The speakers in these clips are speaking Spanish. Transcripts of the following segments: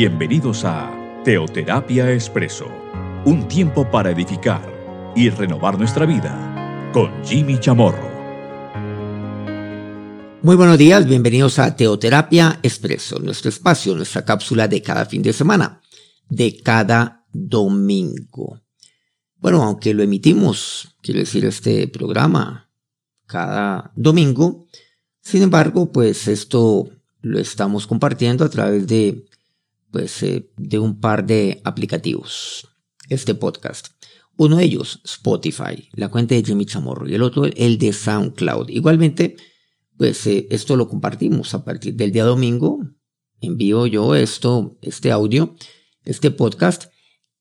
Bienvenidos a Teoterapia Expreso, un tiempo para edificar y renovar nuestra vida con Jimmy Chamorro. Muy buenos días, bienvenidos a Teoterapia Expreso, nuestro espacio, nuestra cápsula de cada fin de semana, de cada domingo. Bueno, aunque lo emitimos, quiero decir, este programa cada domingo, sin embargo, pues esto lo estamos compartiendo a través de pues, eh, de un par de aplicativos, este podcast. Uno de ellos, Spotify, la cuenta de Jimmy Chamorro, y el otro, el de SoundCloud. Igualmente, pues eh, esto lo compartimos a partir del día domingo. Envío yo esto, este audio, este podcast,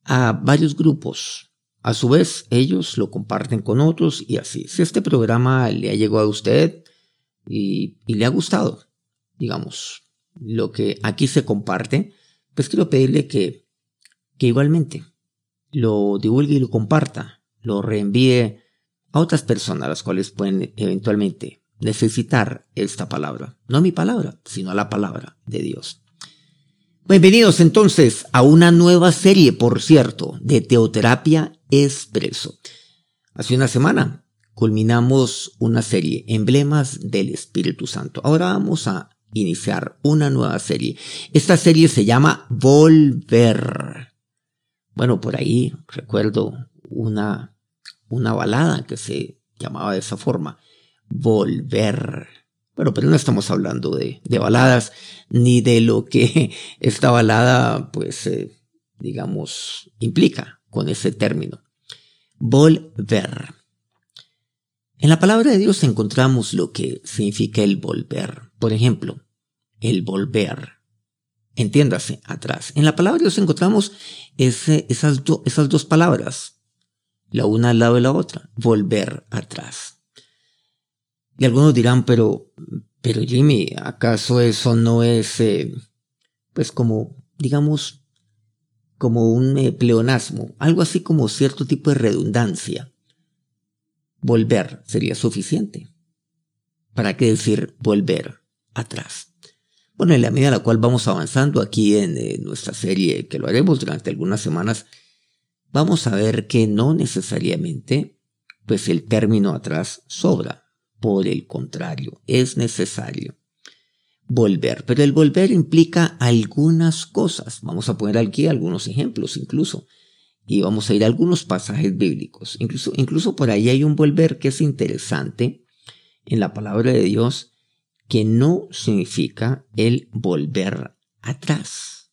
a varios grupos. A su vez, ellos lo comparten con otros y así. Si este programa le ha llegado a usted y, y le ha gustado, digamos, lo que aquí se comparte, pues quiero pedirle que, que igualmente lo divulgue y lo comparta, lo reenvíe a otras personas las cuales pueden eventualmente necesitar esta palabra. No mi palabra, sino la palabra de Dios. Bienvenidos entonces a una nueva serie, por cierto, de Teoterapia Expreso. Hace una semana culminamos una serie, Emblemas del Espíritu Santo. Ahora vamos a iniciar una nueva serie. Esta serie se llama Volver. Bueno, por ahí recuerdo una, una balada que se llamaba de esa forma. Volver. Bueno, pero no estamos hablando de, de baladas ni de lo que esta balada, pues, eh, digamos, implica con ese término. Volver. En la palabra de Dios encontramos lo que significa el volver. Por ejemplo, el volver. Entiéndase, atrás. En la palabra de Dios encontramos esas, esas dos palabras, la una al lado de la otra, volver atrás. Y algunos dirán, pero, pero Jimmy, ¿acaso eso no es, eh, pues como, digamos, como un eh, pleonasmo, algo así como cierto tipo de redundancia? Volver sería suficiente. ¿Para qué decir volver? Atrás. Bueno, en la medida en la cual vamos avanzando aquí en eh, nuestra serie, que lo haremos durante algunas semanas, vamos a ver que no necesariamente, pues el término atrás sobra. Por el contrario, es necesario volver. Pero el volver implica algunas cosas. Vamos a poner aquí algunos ejemplos incluso. Y vamos a ir a algunos pasajes bíblicos. Incluso, incluso por ahí hay un volver que es interesante en la palabra de Dios que no significa el volver atrás,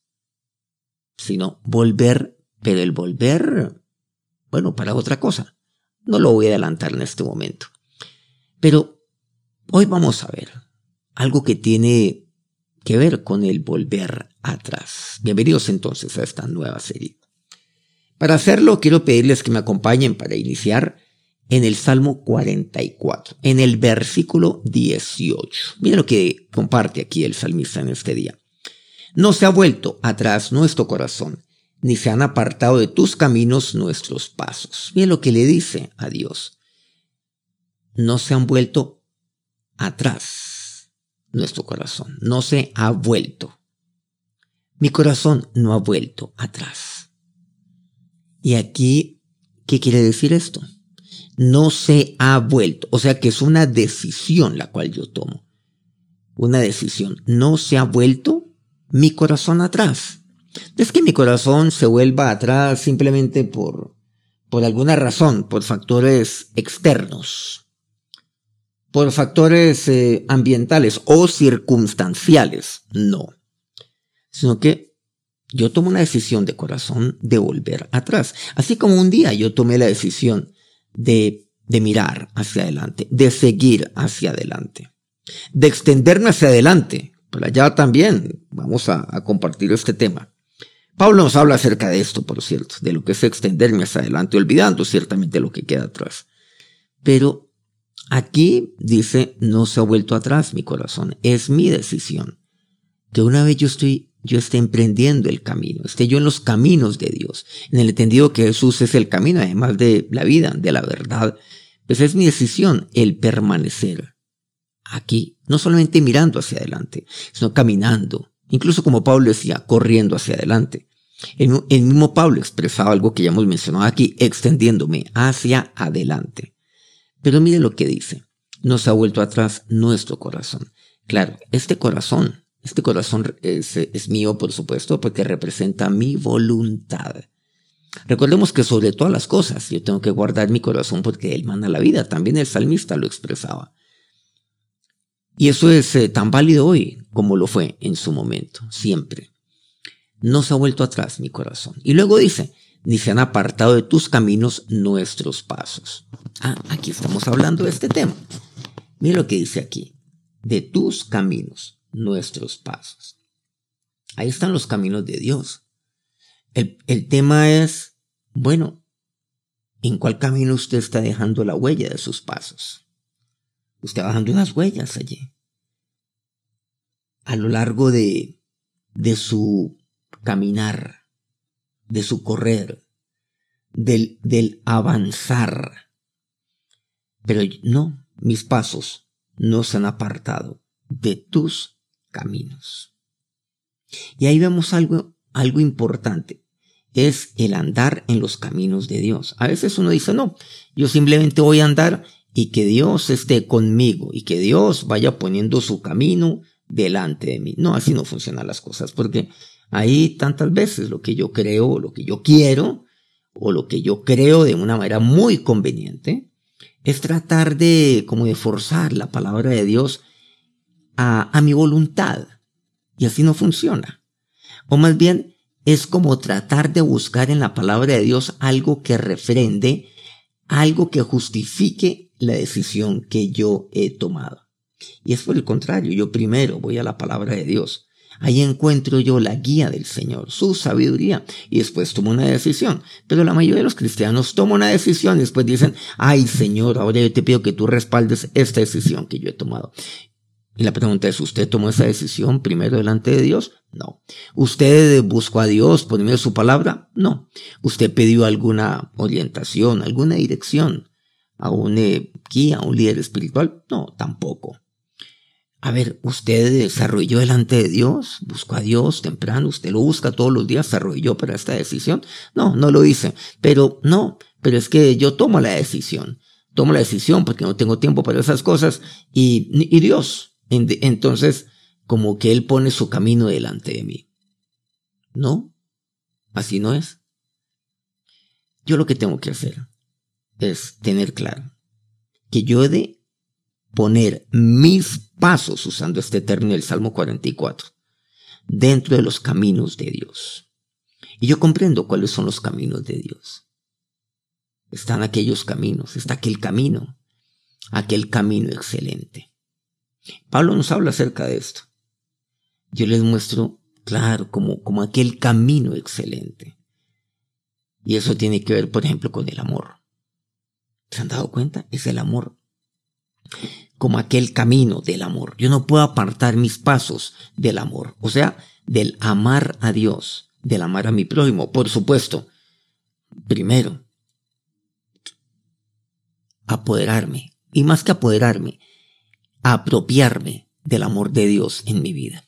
sino volver, pero el volver, bueno, para otra cosa. No lo voy a adelantar en este momento. Pero hoy vamos a ver algo que tiene que ver con el volver atrás. Bienvenidos entonces a esta nueva serie. Para hacerlo, quiero pedirles que me acompañen para iniciar en el Salmo 44, en el versículo 18. Mira lo que comparte aquí el salmista en este día. No se ha vuelto atrás nuestro corazón, ni se han apartado de tus caminos nuestros pasos. Mira lo que le dice a Dios. No se han vuelto atrás nuestro corazón, no se ha vuelto. Mi corazón no ha vuelto atrás. Y aquí, ¿qué quiere decir esto? No se ha vuelto. O sea que es una decisión la cual yo tomo. Una decisión. No se ha vuelto mi corazón atrás. es que mi corazón se vuelva atrás simplemente por, por alguna razón, por factores externos, por factores eh, ambientales o circunstanciales. No. Sino que yo tomo una decisión de corazón de volver atrás. Así como un día yo tomé la decisión de, de mirar hacia adelante, de seguir hacia adelante, de extenderme hacia adelante. Por allá también vamos a, a compartir este tema. Pablo nos habla acerca de esto, por cierto, de lo que es extenderme hacia adelante, olvidando ciertamente lo que queda atrás. Pero aquí dice, no se ha vuelto atrás mi corazón, es mi decisión. Que una vez yo estoy yo esté emprendiendo el camino, esté yo en los caminos de Dios, en el entendido que Jesús es el camino, además de la vida, de la verdad, pues es mi decisión el permanecer aquí, no solamente mirando hacia adelante, sino caminando incluso como Pablo decía, corriendo hacia adelante. El, mismo Pablo expresaba algo que ya hemos mencionado aquí, extendiéndome hacia adelante. Pero mire lo que dice, nos ha vuelto atrás nuestro corazón. Claro, este corazón, este corazón es, mío, por supuesto, porque representa mi voluntad. Recordemos que sobre todas las cosas yo tengo que guardar mi corazón porque Él manda la vida. También el salmista lo expresaba. Y eso es eh, tan válido hoy como lo fue en su momento, siempre. No se ha vuelto atrás mi corazón. Y luego dice, ni se han apartado de tus caminos nuestros pasos. Ah, aquí estamos hablando de este tema. Mira lo que dice aquí. De tus caminos, nuestros pasos. Ahí están los caminos de Dios. El, el tema es, bueno, ¿en cuál camino usted está dejando la huella de sus pasos? Usted va dejando unas huellas allí. A lo largo de, de su caminar, de su correr, del, del avanzar. Pero no, mis pasos no se han apartado de tus caminos. Y ahí vemos algo, algo importante es el andar en los caminos de Dios. A veces uno dice, no, yo simplemente voy a andar y que Dios esté conmigo y que Dios vaya poniendo su camino delante de mí. No, así no funcionan las cosas, porque ahí tantas veces lo que yo creo, lo que yo quiero, o lo que yo creo de una manera muy conveniente, es tratar de, como de forzar la palabra de Dios a, mi voluntad. Y así no funciona. O más bien, es como tratar de buscar en la palabra de Dios algo que refrende, algo que justifique la decisión que yo he tomado. Y es por el contrario, yo primero voy a la palabra de Dios. Ahí encuentro yo la guía del Señor, su sabiduría, y después tomo una decisión. Pero la mayoría de los cristianos toman una decisión y después dicen, ay Señor, ahora yo te pido que tú respaldes esta decisión que yo he tomado. Y la pregunta es, ¿usted tomó esa decisión primero delante de Dios? No. ¿Usted buscó a Dios por medio de su palabra? No. ¿Usted pidió alguna orientación, alguna dirección a un eh, guía, a un líder espiritual? No, tampoco. A ver, ¿usted desarrolló delante de Dios? ¿Buscó a Dios temprano? ¿Usted lo busca todos los días? ¿Desarrolló para esta decisión? No, no lo hice. Pero no, pero es que yo tomo la decisión. Tomo la decisión porque no tengo tiempo para esas cosas y, y Dios entonces, como que Él pone su camino delante de mí. No, así no es. Yo lo que tengo que hacer es tener claro que yo he de poner mis pasos, usando este término del Salmo 44, dentro de los caminos de Dios. Y yo comprendo cuáles son los caminos de Dios. Están aquellos caminos, está aquel camino, aquel camino excelente. Pablo nos habla acerca de esto. Yo les muestro, claro, como, como aquel camino excelente. Y eso tiene que ver, por ejemplo, con el amor. ¿Se han dado cuenta? Es el amor. Como aquel camino del amor. Yo no puedo apartar mis pasos del amor. O sea, del amar a Dios, del amar a mi prójimo. Por supuesto, primero, apoderarme. Y más que apoderarme, apropiarme del amor de Dios en mi vida.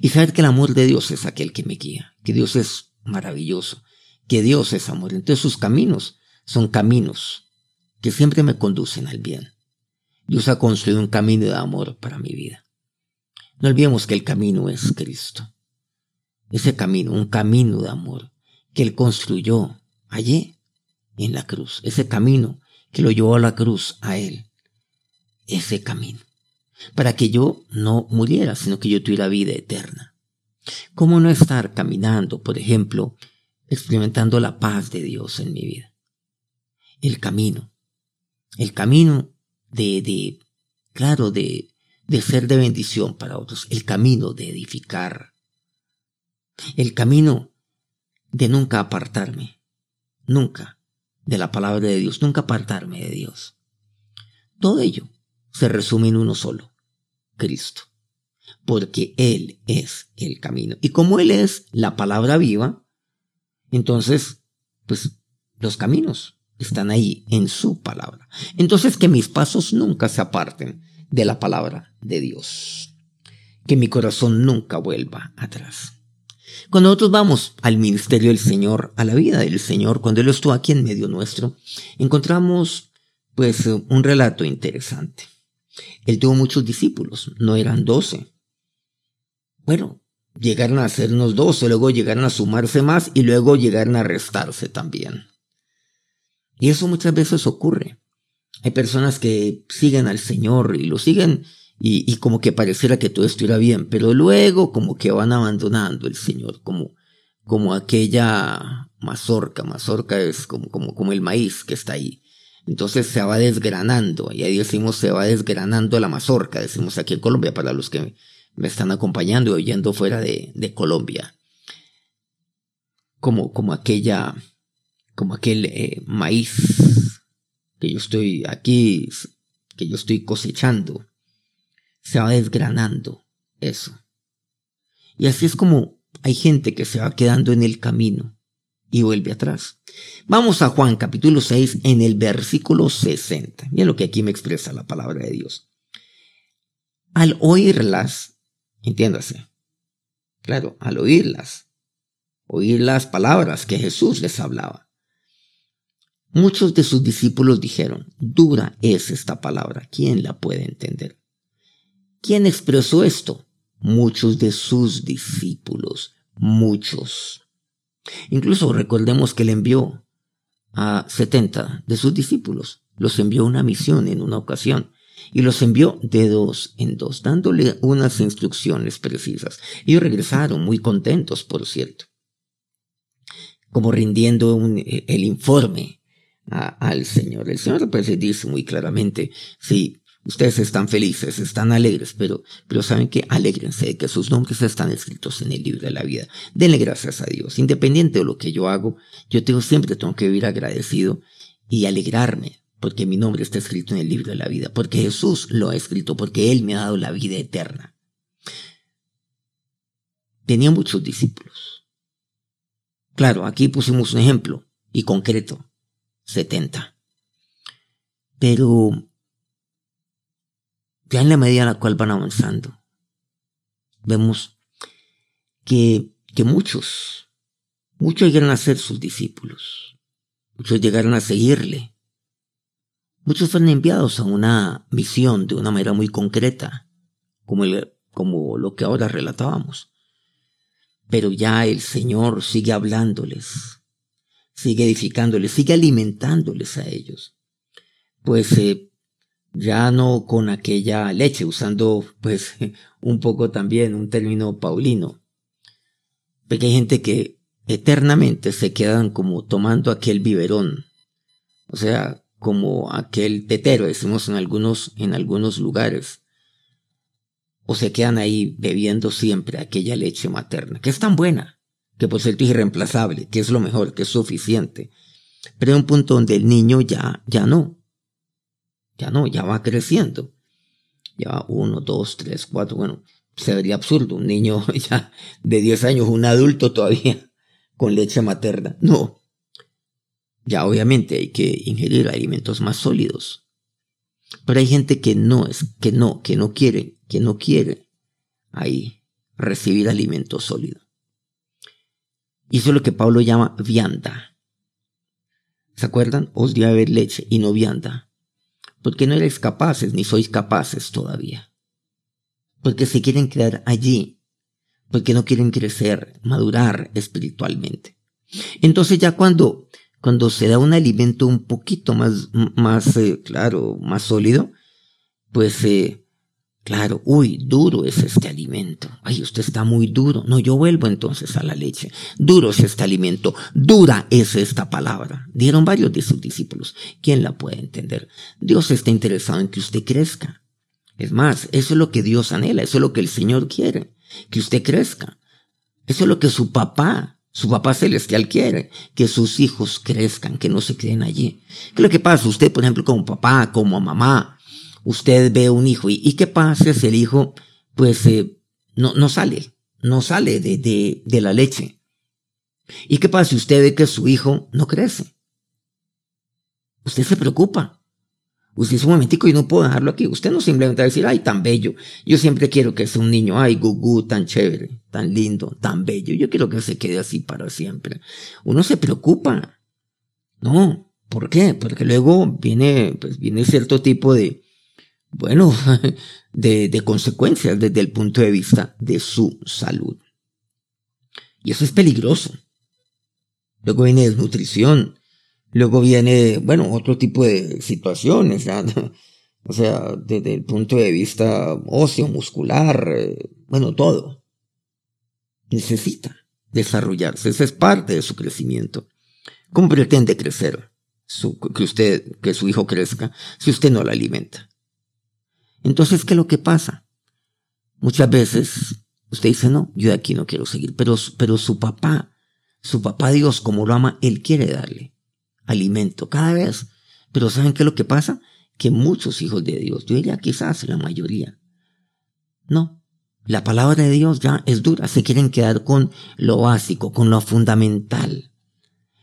Y saber que el amor de Dios es aquel que me guía, que Dios es maravilloso, que Dios es amor. Entonces sus caminos son caminos que siempre me conducen al bien. Dios ha construido un camino de amor para mi vida. No olvidemos que el camino es Cristo. Ese camino, un camino de amor que Él construyó allí en la cruz. Ese camino que lo llevó a la cruz a Él. Ese camino para que yo no muriera, sino que yo tuviera vida eterna. ¿Cómo no estar caminando, por ejemplo, experimentando la paz de Dios en mi vida? El camino, el camino de, de claro, de, de ser de bendición para otros, el camino de edificar, el camino de nunca apartarme, nunca. De la palabra de Dios, nunca apartarme de Dios. Todo ello se resume en uno solo, Cristo. Porque Él es el camino. Y como Él es la palabra viva, entonces, pues los caminos están ahí en su palabra. Entonces que mis pasos nunca se aparten de la palabra de Dios. que mi corazón nunca vuelva atrás. Cuando nosotros vamos al ministerio del Señor, a la vida del Señor, cuando Él estuvo aquí en medio nuestro, encontramos pues un relato interesante. Él tuvo muchos discípulos, no eran doce. Bueno, llegaron a ser unos doce, luego llegaron a sumarse más y luego llegaron a restarse también. Y eso muchas veces ocurre. Hay personas que siguen al Señor y lo siguen y, como que pareciera que todo estuviera bien, pero luego como que van abandonando el Señor, como, como aquella mazorca, mazorca es como, como, como el maíz que está ahí. Entonces se va desgranando, y ahí decimos se va desgranando la mazorca, decimos aquí en Colombia, para los que me están acompañando y oyendo fuera de, de Colombia. Como, como aquella, como aquel eh, maíz que yo estoy aquí, que yo estoy cosechando, se va desgranando eso. Y así es como hay gente que se va quedando en el camino y vuelve atrás. Vamos a Juan capítulo 6 en el versículo 60. Miren lo que aquí me expresa la palabra de Dios. Al oírlas, entiéndase, claro, al oírlas, oír las palabras que Jesús les hablaba, Muchos de sus discípulos dijeron, dura es esta palabra, ¿quién la puede entender? ¿Quién expresó esto? Muchos de sus discípulos, muchos. Incluso recordemos que le envió a 70 de sus discípulos, los envió una misión en una ocasión y los envió de dos en dos, dándole unas instrucciones precisas. Ellos regresaron muy contentos, por cierto, como rindiendo el informe al Señor. El Señor pues dice muy claramente, sí, ustedes están felices, están alegres, pero, pero saben que alegrense de que sus nombres están escritos en el libro de la vida. Denle gracias a Dios. Independiente de lo que yo hago, yo tengo, siempre tengo que vivir agradecido y alegrarme porque mi nombre está escrito en el libro de la vida, porque Jesús lo ha escrito, porque Él me ha dado la vida eterna. Tenía muchos discípulos. Claro, aquí pusimos un ejemplo y concreto. 70. Pero ya en la medida en la cual van avanzando, vemos que, que muchos, muchos llegaron a ser sus discípulos, muchos llegaron a seguirle, muchos fueron enviados a una misión de una manera muy concreta, como, el, como lo que ahora relatábamos. Pero ya el Señor sigue hablándoles, sigue edificándoles, sigue alimentándoles a ellos. Pues eh, ya no con aquella leche, usando pues un poco también un término paulino. Porque hay gente que eternamente se quedan como tomando aquel biberón, o sea, como aquel tetero, decimos en algunos, en algunos lugares, o se quedan ahí bebiendo siempre aquella leche materna, que es tan buena, que por cierto es irreemplazable, que es lo mejor, que es suficiente. Pero hay un punto donde el niño ya, ya no. Ya no, ya va creciendo. Ya va uno, dos, tres, cuatro, bueno, se vería absurdo un niño ya de 10 años, un adulto todavía con leche materna. No. Ya obviamente hay que ingerir alimentos más sólidos. Pero hay gente que no es, que no, que no quiere, que no quiere ahí recibir alimento sólido. Y eso es lo que Pablo llama vianda. ¿Se acuerdan? Os a beber leche y no vianda. Porque no eres capaces ni sois capaces todavía. Porque se quieren quedar allí. Porque no quieren crecer, madurar espiritualmente. Entonces ya cuando, cuando se da un alimento un poquito más, más eh, claro, más sólido, pues eh, Claro, uy, duro es este alimento. Ay, usted está muy duro. No, yo vuelvo entonces a la leche. Duro es este alimento. Dura es esta palabra. Dieron varios de sus discípulos. ¿Quién la puede entender? Dios está interesado en que usted crezca. Es más, eso es lo que Dios anhela. Eso es lo que el Señor quiere. Que usted crezca. Eso es lo que su papá, su papá celestial quiere. Que sus hijos crezcan, que no se queden allí. ¿Qué es lo que pasa? Usted, por ejemplo, como papá, como mamá, usted ve un hijo y, qué pasa si el hijo pues eh, no, no sale, no sale de, de, de la leche. ¿Y qué pasa si usted ve que su hijo no crece? Usted se preocupa. Usted dice un momentico y no puedo dejarlo aquí. Usted no simplemente va a decir, ay, tan bello. Yo siempre quiero que sea un niño, ay, gugu, tan chévere, tan lindo, tan bello. Yo quiero que se quede así para siempre. Uno se preocupa. No, ¿por qué? Porque luego viene, pues viene cierto tipo de, bueno, de, consecuencias desde el punto de vista de su salud. Y eso es peligroso. Luego viene desnutrición, Luego viene, bueno, otro tipo de situaciones, o sea, desde el punto de vista óseo, muscular, eh, bueno, todo. Necesita desarrollarse, esa es parte de su crecimiento. ¿Cómo pretende crecer? que usted, que su hijo crezca, si usted no lo alimenta. Entonces, ¿qué es lo que pasa? Muchas veces usted dice, no, yo de aquí no quiero seguir, pero, pero su papá, su papá Dios, como lo ama, él quiere darle alimento cada vez. Pero ¿saben qué es lo que pasa? Que muchos hijos de Dios, yo diría quizás la mayoría, no. La palabra de Dios ya es dura, se quieren quedar con lo básico, con lo fundamental.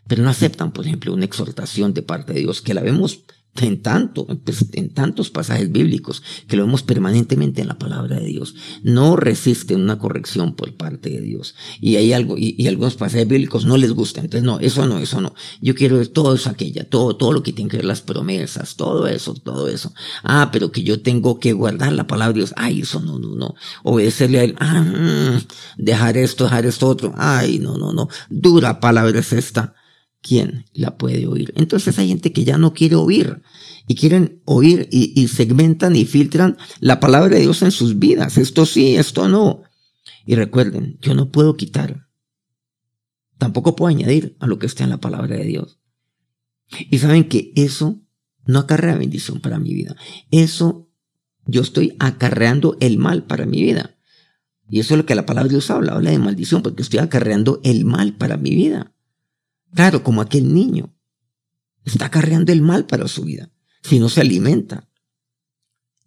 Pero no aceptan, por ejemplo, una exhortación de parte de Dios, que la vemos en tanto, pues, en tantos pasajes bíblicos que lo vemos permanentemente en la palabra de Dios. No resisten una corrección por parte de Dios. Y hay algo, y, algunos pasajes bíblicos no les gusta. Entonces, no, eso no, eso no. Yo quiero todo eso, aquella, todo, todo lo que tiene que ver las promesas, todo eso, todo eso. Ah, pero que yo tengo que guardar la palabra de Dios. Ay, eso no, no, no. Obedecerle a él. Ah, mm, dejar esto, dejar esto otro. Ay, no, no, no. Dura palabra es esta. ¿Quién la puede oír? Entonces hay gente que ya no quiere oír y quieren oír y, segmentan y filtran la palabra de Dios en sus vidas. Esto sí, esto no. Y recuerden, yo no puedo quitar, tampoco puedo añadir a lo que está en la palabra de Dios. Y saben que eso no acarrea bendición para mi vida. Eso yo estoy acarreando el mal para mi vida. Y eso es lo que la palabra de Dios habla, habla de maldición, porque estoy acarreando el mal para mi vida. Claro, como aquel niño. Está cargando el mal para su vida, si no se alimenta.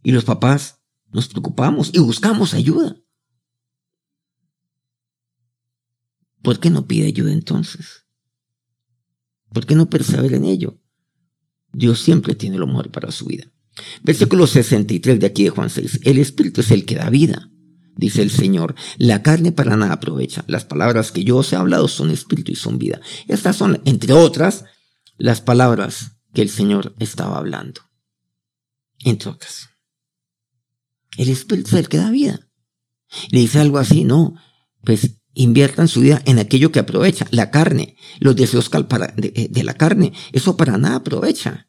Y los papás nos preocupamos y buscamos ayuda. ¿Por qué no pide ayuda entonces? ¿Por qué no persevera en ello? Dios siempre tiene lo mejor para su vida. Versículo 63 de aquí de Juan 6. El Espíritu es el que da vida dice el Señor, la carne para nada aprovecha. Las palabras que yo os he hablado son espíritu y son vida. Estas son, entre otras, las palabras que el Señor estaba hablando. Entre otras. El espíritu es el que da vida. Le dice algo así, no, pues inviertan su vida en aquello que aprovecha, la carne, los deseos de, de la carne, eso para nada aprovecha.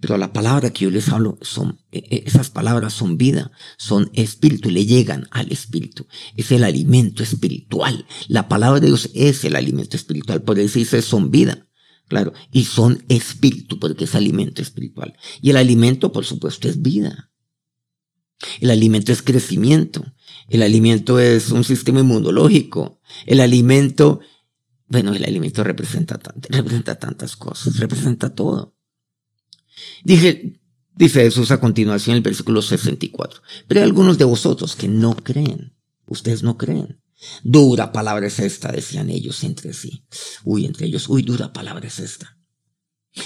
Pero la palabra que yo les hablo son, e, e, esas palabras son vida, son espíritu, le llegan al espíritu. Es el alimento espiritual. La palabra de Dios es el alimento espiritual. Por eso dice son vida. Claro. Y son espíritu porque es alimento espiritual. Y el alimento, por supuesto, es vida. El alimento es crecimiento. El alimento es un sistema inmunológico. El alimento, bueno, el alimento representa, representa tantas cosas, representa todo. Dije, dice Jesús a continuación el versículo 64. Pero hay algunos de vosotros que no creen. Ustedes no creen. Dura palabra es esta, decían ellos entre sí. Uy, entre ellos, uy, dura palabra es esta.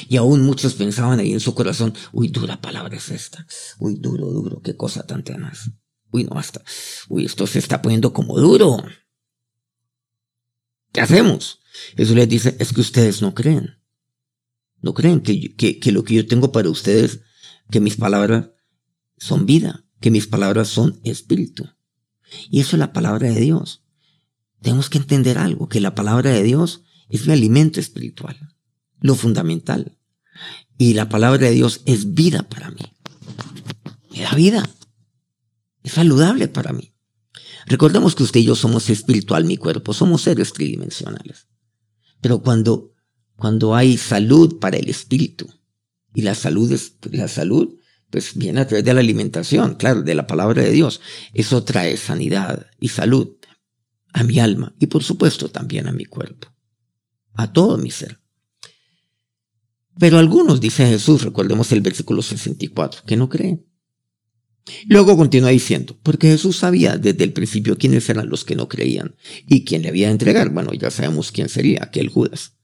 Y aún muchos pensaban ahí en su corazón, uy, dura palabra es esta. Uy, duro, duro, qué cosa tan tenaz. Uy, no, basta. Uy, esto se está poniendo como duro. ¿Qué hacemos? Jesús les dice, es que ustedes no creen. ¿No creen que, que, lo que yo tengo para ustedes, que mis palabras son vida, que mis palabras son espíritu? Y eso es la palabra de Dios. Tenemos que entender algo, que la palabra de Dios es mi alimento espiritual, lo fundamental. Y la palabra de Dios es vida para mí. Me da vida. Es saludable para mí. Recordemos que usted y yo somos espiritual, mi cuerpo, somos seres tridimensionales. Pero cuando cuando hay salud para el espíritu. Y la salud es, la salud, pues viene a través de la alimentación, claro, de la palabra de Dios. Eso trae sanidad y salud a mi alma y por supuesto también a mi cuerpo, a todo mi ser. Pero algunos, dice Jesús, recordemos el versículo 64, que no creen. Luego continúa diciendo, porque Jesús sabía desde el principio quiénes eran los que no creían y quién le había de entregar. Bueno, ya sabemos quién sería, aquel Judas.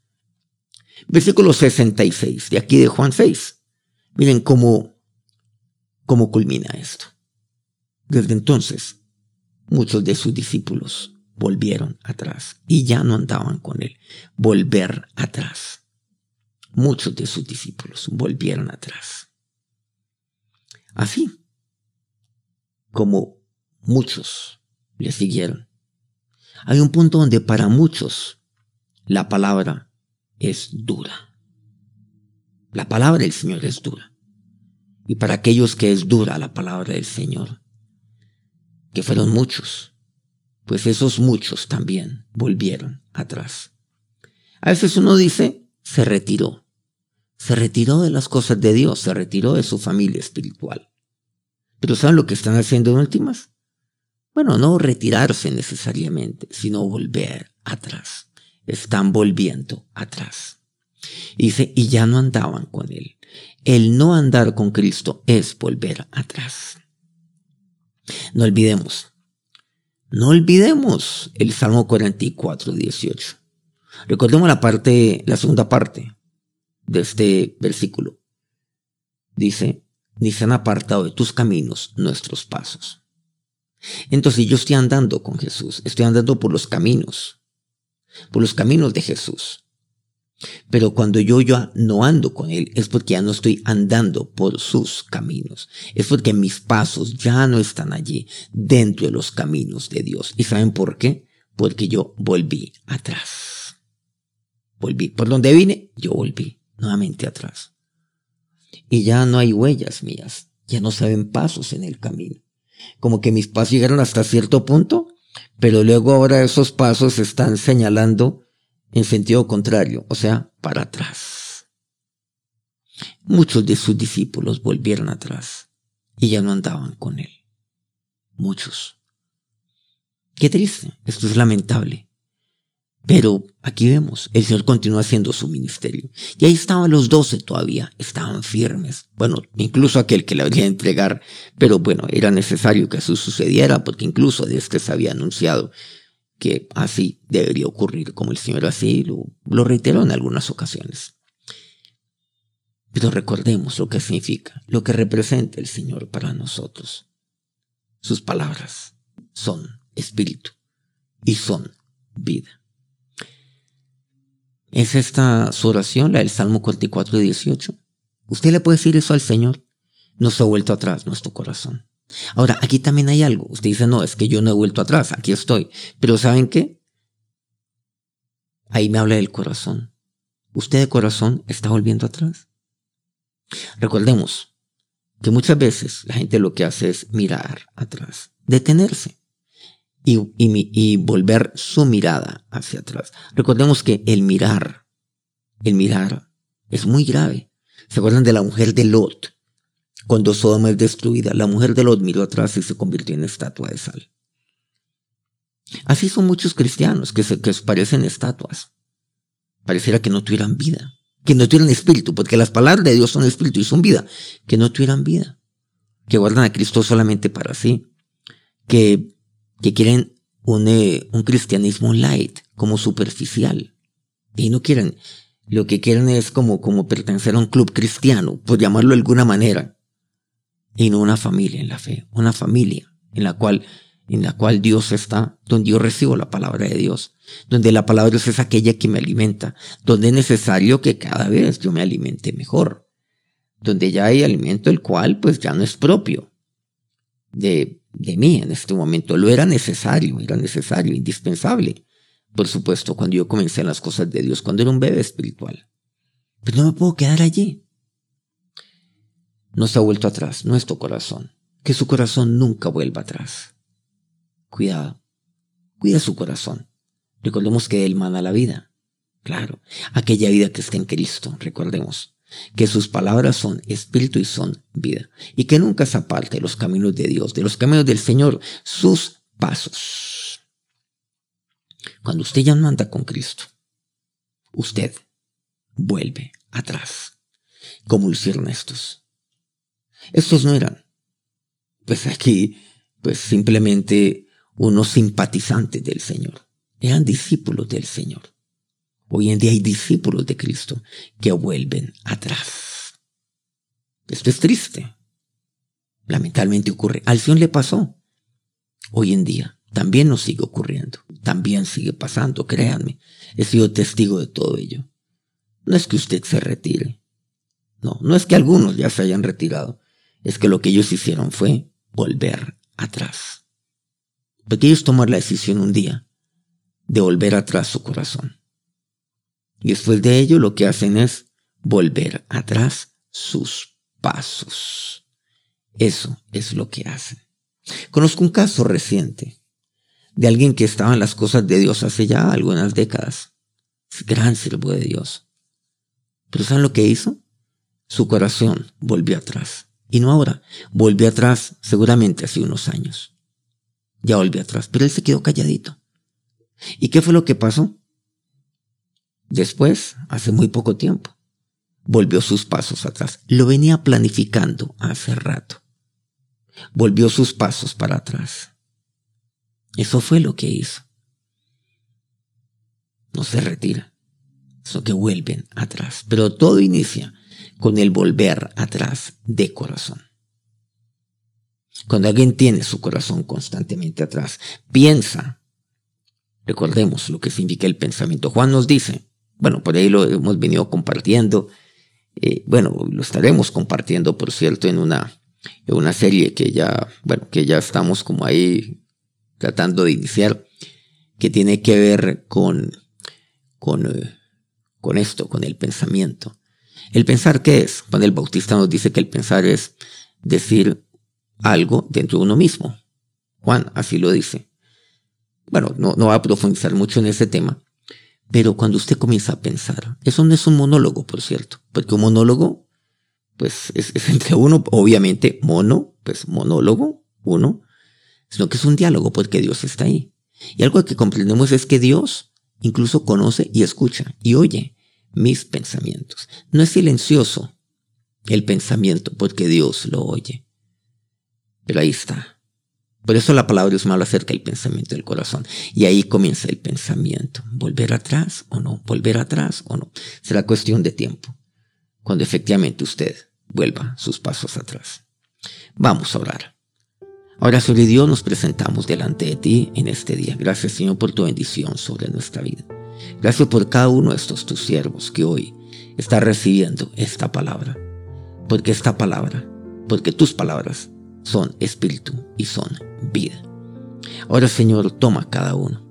Versículo 66 de aquí de Juan 6. Miren cómo, cómo culmina esto. Desde entonces, muchos de sus discípulos volvieron atrás y ya no andaban con él. Volver atrás. Muchos de sus discípulos volvieron atrás. Así como muchos le siguieron. Hay un punto donde para muchos la palabra es dura. La palabra del Señor es dura. Y para aquellos que es dura la palabra del Señor, que fueron muchos, pues esos muchos también volvieron atrás. A veces uno dice, se retiró. Se retiró de las cosas de Dios, se retiró de su familia espiritual. Pero ¿saben lo que están haciendo en últimas? Bueno, no retirarse necesariamente, sino volver atrás. Están volviendo atrás. Dice, y ya no andaban con él. El no andar con Cristo es volver atrás. No olvidemos, no olvidemos el Salmo 44, 18. Recordemos la parte, la segunda parte de este versículo. Dice, ni se han apartado de tus caminos nuestros pasos. Entonces yo estoy andando con Jesús, estoy andando por los caminos, por los caminos de Jesús. Pero cuando yo ya no ando con Él es porque ya no estoy andando por sus caminos. Es porque mis pasos ya no están allí dentro de los caminos de Dios. ¿Y saben por qué? Porque yo volví atrás. Volví. Por donde vine, yo volví nuevamente atrás. Y ya no hay huellas mías. Ya no saben pasos en el camino. Como que mis pasos llegaron hasta cierto punto, pero luego ahora esos pasos están señalando en sentido contrario, o sea, para atrás. Muchos de sus discípulos volvieron atrás y ya no andaban con él. Muchos. Qué triste, esto es lamentable. Pero aquí vemos, el Señor continúa haciendo su ministerio. Y ahí estaban los doce todavía, estaban firmes. Bueno, incluso aquel que le habría entregar, pero bueno, era necesario que eso sucediera porque incluso de este había anunciado que así debería ocurrir, como el Señor así lo reiteró en algunas ocasiones. Pero recordemos lo que significa, lo que representa el Señor para nosotros. Sus palabras son espíritu y son vida. ¿Es esta su oración, la del Salmo 44, 18? Usted le puede decir eso al Señor. No se ha vuelto atrás nuestro corazón. Ahora, aquí también hay algo. Usted dice, no, es que yo no he vuelto atrás, aquí estoy. Pero ¿saben qué? Ahí me habla del corazón. ¿Usted de corazón está volviendo atrás? Recordemos que muchas veces la gente lo que hace es mirar atrás, detenerse y, y volver su mirada hacia atrás. Recordemos que el mirar, el mirar es muy grave. ¿Se acuerdan de la mujer de Lot? Cuando Sodoma es destruida, la mujer de Lot miró atrás y se convirtió en estatua de sal. Así son muchos cristianos que se, que parecen estatuas. Pareciera que no tuvieran vida, que no tuvieran espíritu, porque las palabras de Dios son espíritu y son vida, que no tuvieran vida, que guardan a Cristo solamente para sí, que, que quieren un, eh, un cristianismo light, como superficial, y no quieren, lo que quieren es como, como pertenecer a un club cristiano, por llamarlo de alguna manera, y no una familia en la fe, una familia en la cual en la cual Dios está, donde yo recibo la palabra de Dios, donde la palabra de Dios es aquella que me alimenta, donde es necesario que cada vez yo me alimente mejor, donde ya hay alimento el cual pues ya no es propio de, de mí en este momento, lo era necesario, era necesario, indispensable, por supuesto, cuando yo comencé en las cosas de Dios, cuando era un bebé espiritual. Pero no me puedo quedar allí no se ha vuelto atrás, nuestro corazón. Que su corazón nunca vuelva atrás. Cuidado, cuida su corazón. Recordemos que Él manda la vida. Claro, aquella vida que está en Cristo, recordemos. Que sus palabras son espíritu y son vida. Y que nunca se aparte de los caminos de Dios, de los caminos del Señor, sus pasos. Cuando usted ya no anda con Cristo, usted vuelve atrás, como lo hicieron estos. Estos no eran, pues aquí, pues simplemente unos simpatizantes del Señor. Eran discípulos del Señor. Hoy en día hay discípulos de Cristo que vuelven atrás. Esto es triste. Lamentablemente ocurre. Al Sion le pasó. Hoy en día también nos sigue ocurriendo. También sigue pasando, créanme. He sido testigo de todo ello. No es que usted se retire. No, no es que algunos ya se hayan retirado. Es que lo que ellos hicieron fue volver atrás. Porque ellos tomaron la decisión un día de volver atrás su corazón. Y después de ello lo que hacen es volver atrás sus pasos. Eso es lo que hacen. Conozco un caso reciente de alguien que estaba en las cosas de Dios hace ya algunas décadas. Gran siervo de Dios. Pero ¿saben lo que hizo? Su corazón volvió atrás. Y no ahora, volvió atrás seguramente hace unos años. Ya volvió atrás, pero él se quedó calladito. ¿Y qué fue lo que pasó? Después, hace muy poco tiempo, volvió sus pasos atrás. Lo venía planificando hace rato. Volvió sus pasos para atrás. Eso fue lo que hizo. No se retira, sino que vuelven atrás. Pero todo inicia con el volver atrás de corazón. Cuando alguien tiene su corazón constantemente atrás, piensa, recordemos lo que significa el pensamiento. Juan nos dice, bueno, por ahí lo hemos venido compartiendo, eh, bueno, lo estaremos compartiendo, por cierto, en una, en una serie que ya, bueno, que ya estamos como ahí tratando de iniciar, que tiene que ver con, con, eh, con esto, con el pensamiento. ¿El pensar qué es? Juan el Bautista nos dice que el pensar es decir algo dentro de uno mismo. Juan así lo dice. Bueno, no, no va a profundizar mucho en ese tema, pero cuando usted comienza a pensar, eso no es un monólogo, por cierto, porque un monólogo, pues es, entre uno, obviamente, mono, pues monólogo, uno, sino que es un diálogo porque Dios está ahí. Y algo que comprendemos es que Dios incluso conoce y escucha y oye mis pensamientos. No es silencioso el pensamiento porque Dios lo oye. Pero ahí está. Por eso la palabra me habla acerca del pensamiento del corazón. Y ahí comienza el pensamiento. ¿Volver atrás o no? ¿Volver atrás o no? Será cuestión de tiempo. Cuando efectivamente usted vuelva sus pasos atrás. Vamos a orar. Ahora sobre Dios nos presentamos delante de ti en este día. Gracias Señor por tu bendición sobre nuestra vida. Gracias por cada uno de estos tus siervos que hoy está recibiendo esta palabra. Porque esta palabra, porque tus palabras son espíritu y son vida. Ahora Señor, toma cada uno.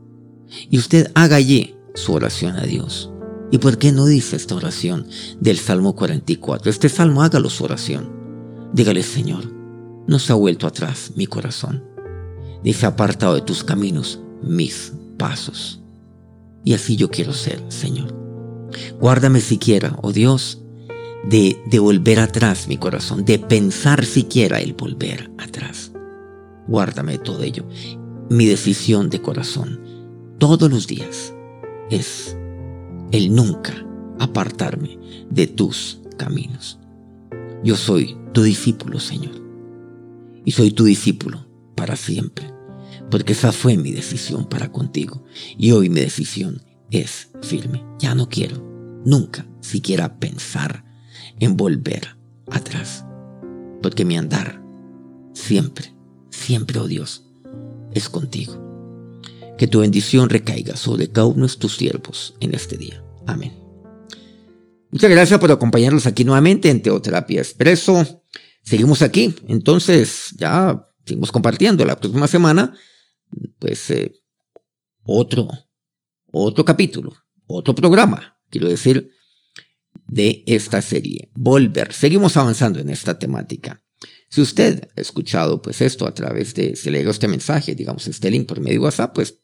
Y usted haga allí su oración a Dios. ¿Y por qué no dice esta oración del Salmo 44? Este salmo hágalo su oración. Dígale, Señor, no se ha vuelto atrás mi corazón, ni se ha apartado de tus caminos mis pasos. Y así yo quiero ser, Señor. Guárdame siquiera, oh Dios, de, de volver atrás mi corazón, de pensar siquiera el volver atrás. Guárdame todo ello. Mi decisión de corazón todos los días es el nunca apartarme de tus caminos. Yo soy tu discípulo, Señor y soy tu discípulo para siempre, porque esa fue mi decisión para contigo y hoy mi decisión es firme. Ya no quiero nunca siquiera pensar en volver atrás, porque mi andar siempre, siempre, oh Dios, es contigo. Que tu bendición recaiga sobre cada uno de tus siervos en este día. Amén. Muchas gracias por acompañarnos aquí nuevamente en Teoterapia Expreso. Seguimos aquí, entonces ya seguimos compartiendo. La próxima semana, pues eh, otro, otro capítulo, otro programa, quiero decir, de esta serie. Volver. Seguimos avanzando en esta temática. Si usted ha escuchado pues esto a través de, se le llegó este mensaje, digamos, este link por medio de WhatsApp, pues,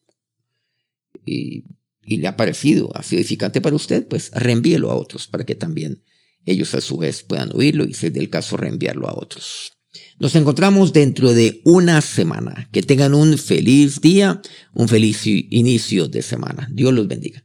y, y le ha parecido así edificante para usted, pues reenvíelo a otros para que también ellos a su vez puedan oírlo y, si del caso, reenviarlo a otros. Nos encontramos dentro de una semana. Que tengan un feliz día, un feliz inicio de semana. Dios los bendiga.